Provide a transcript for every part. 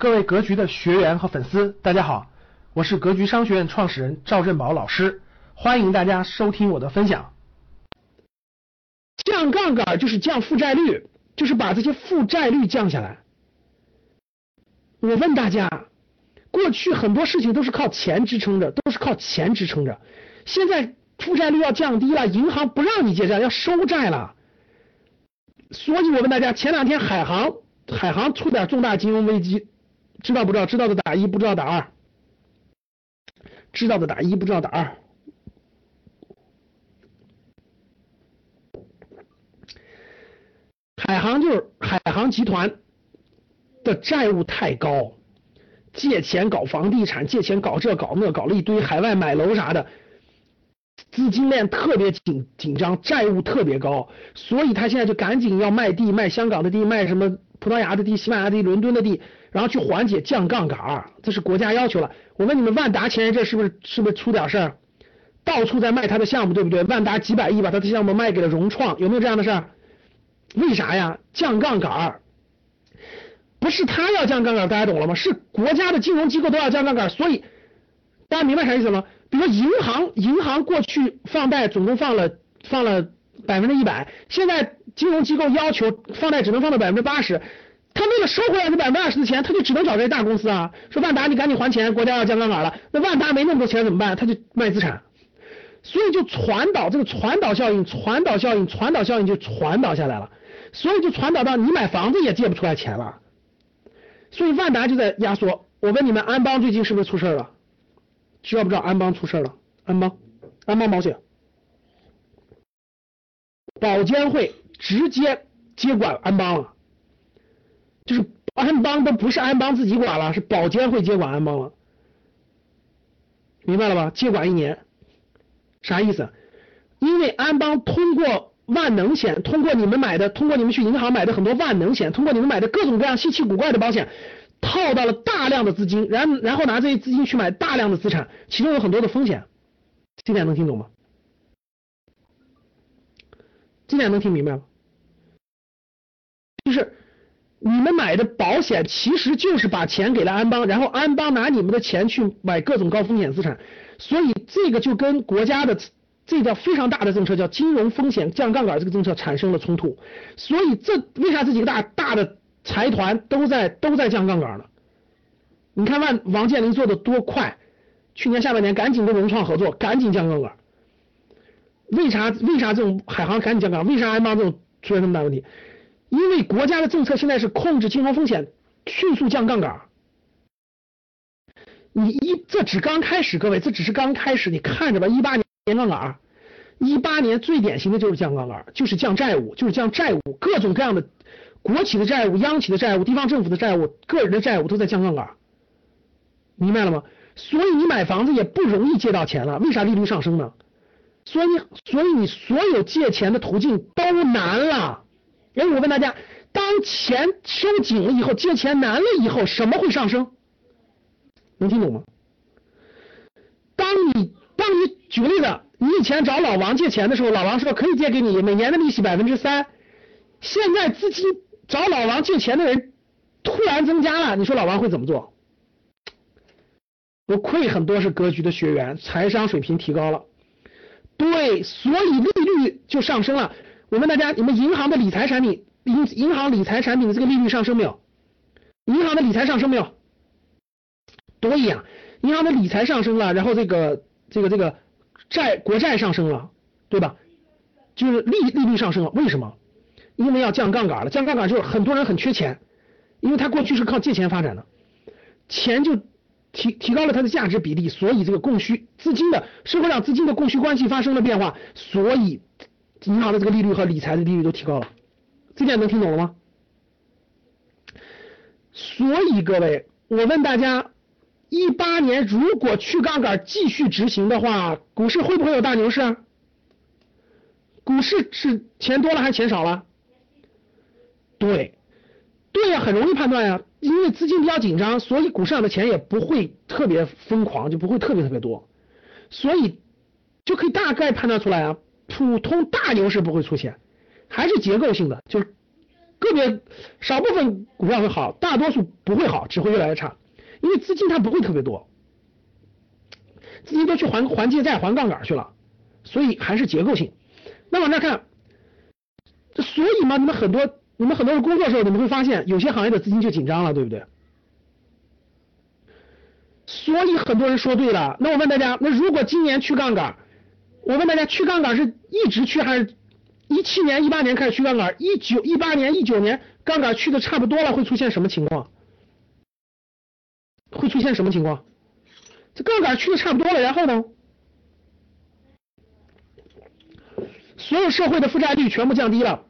各位格局的学员和粉丝，大家好，我是格局商学院创始人赵振宝老师，欢迎大家收听我的分享。降杠杆就是降负债率，就是把这些负债率降下来。我问大家，过去很多事情都是靠钱支撑着，都是靠钱支撑着，现在负债率要降低了，银行不让你借债，要收债了。所以我问大家，前两天海航海航出点重大金融危机。知道不知道？知道的打一，不知道打二。知道的打一，不知道打二。海航就是海航集团的债务太高，借钱搞房地产，借钱搞这搞那，搞了一堆海外买楼啥的，资金链特别紧紧张，债务特别高，所以他现在就赶紧要卖地，卖香港的地，卖什么葡萄牙的地、西班牙的地、伦敦的地。然后去缓解降杠杆，这是国家要求了。我问你们，万达前一阵是不是是不是出点事儿？到处在卖他的项目，对不对？万达几百亿把他的项目卖给了融创，有没有这样的事儿？为啥呀？降杠杆，不是他要降杠杆，大家懂了吗？是国家的金融机构都要降杠杆，所以大家明白啥意思吗？比如说银行，银行过去放贷总共放了放了百分之一百，现在金融机构要求放贷只能放到百分之八十。他为了收回来这百分之二十的钱，他就只能找这些大公司啊，说万达你赶紧还钱，国家要降杠杆了。那万达没那么多钱怎么办？他就卖资产，所以就传导这个传导效应，传导效应，传导效应就传导下来了，所以就传导到你买房子也借不出来钱了，所以万达就在压缩。我问你们，安邦最近是不是出事了？知道不知道安邦出事了？安邦，安邦保险，保监会直接接管安邦了。就是安邦都不是安邦自己管了，是保监会接管安邦了，明白了吧？接管一年，啥意思？因为安邦通过万能险，通过你们买的，通过你们去银行买的很多万能险，通过你们买的各种各样稀奇古怪的保险，套到了大量的资金，然然后拿这些资金去买大量的资产，其中有很多的风险，这点能听懂吗？现在能听明白吗？就是。你们买的保险其实就是把钱给了安邦，然后安邦拿你们的钱去买各种高风险资产，所以这个就跟国家的这叫非常大的政策叫金融风险降杠杆这个政策产生了冲突，所以这为啥这几个大大的财团都在都在降杠杆呢？你看万王健林做的多快，去年下半年赶紧跟融创合作，赶紧降杠杆。为啥为啥这种海航赶紧降杠杆？为啥安邦这种出现那么大问题？因为国家的政策现在是控制金融风险，迅速降杠杆。你一这只刚开始，各位，这只是刚开始，你看着吧。一八年降杠杆，一八年最典型的就是降杠杆，就是降债务，就是降债务，各种各样的国企的债务、央企的债务、地方政府的债务、个人的债务都在降杠杆，明白了吗？所以你买房子也不容易借到钱了，为啥利率上升呢？所以，所以你所有借钱的途径都难了。哎，我问大家，当钱收紧了以后，借钱难了以后，什么会上升？能听懂吗？当你当你举个例子，你以前找老王借钱的时候，老王说可以借给你，每年的利息百分之三。现在资金找老王借钱的人突然增加了，你说老王会怎么做？不愧很多是格局的学员，财商水平提高了。对，所以利率就上升了。我问大家，你们银行的理财产品，银银行理财产品的这个利率上升没有？银行的理财上升没有？多一样，银行的理财上升了，然后这个这个这个债国债上升了，对吧？就是利利率上升了，为什么？因为要降杠杆了，降杠杆就是很多人很缺钱，因为他过去是靠借钱发展的，钱就提提高了它的价值比例，所以这个供需资金的社会上资金的供需关系发生了变化，所以。银行的这个利率和理财的利率都提高了，这点能听懂了吗？所以各位，我问大家，一八年如果去杠杆继续执行的话，股市会不会有大牛市？股市是钱多了还是钱少了？对，对呀，很容易判断呀，因为资金比较紧张，所以股市上的钱也不会特别疯狂，就不会特别特别多，所以就可以大概判断出来啊。普通大牛市不会出现，还是结构性的，就是个别少部分股票会好，大多数不会好，只会越来越差，因为资金它不会特别多，资金都去还还借债、还杠杆去了，所以还是结构性。那往这看，这所以嘛，你们很多你们很多人工作的时候，你们会发现有些行业的资金就紧张了，对不对？所以很多人说对了。那我问大家，那如果今年去杠杆，我问大家，去杠杆是一直去还是？一七年、一八年开始去杠杆，一九、一八年、一九年杠杆去的差不多了，会出现什么情况？会出现什么情况？这杠杆去的差不多了，然后呢？所有社会的负债率全部降低了。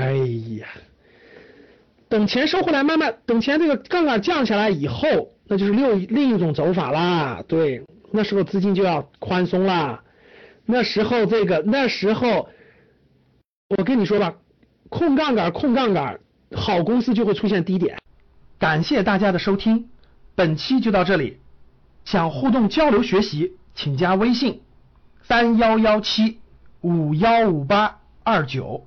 哎呀，等钱收回来，慢慢等钱这个杠杆降下来以后，那就是另另一种走法啦。对，那时候资金就要宽松啦。那时候这个那时候，我跟你说吧，控杠杆控杠杆，好公司就会出现低点。感谢大家的收听，本期就到这里。想互动交流学习，请加微信三幺幺七五幺五八二九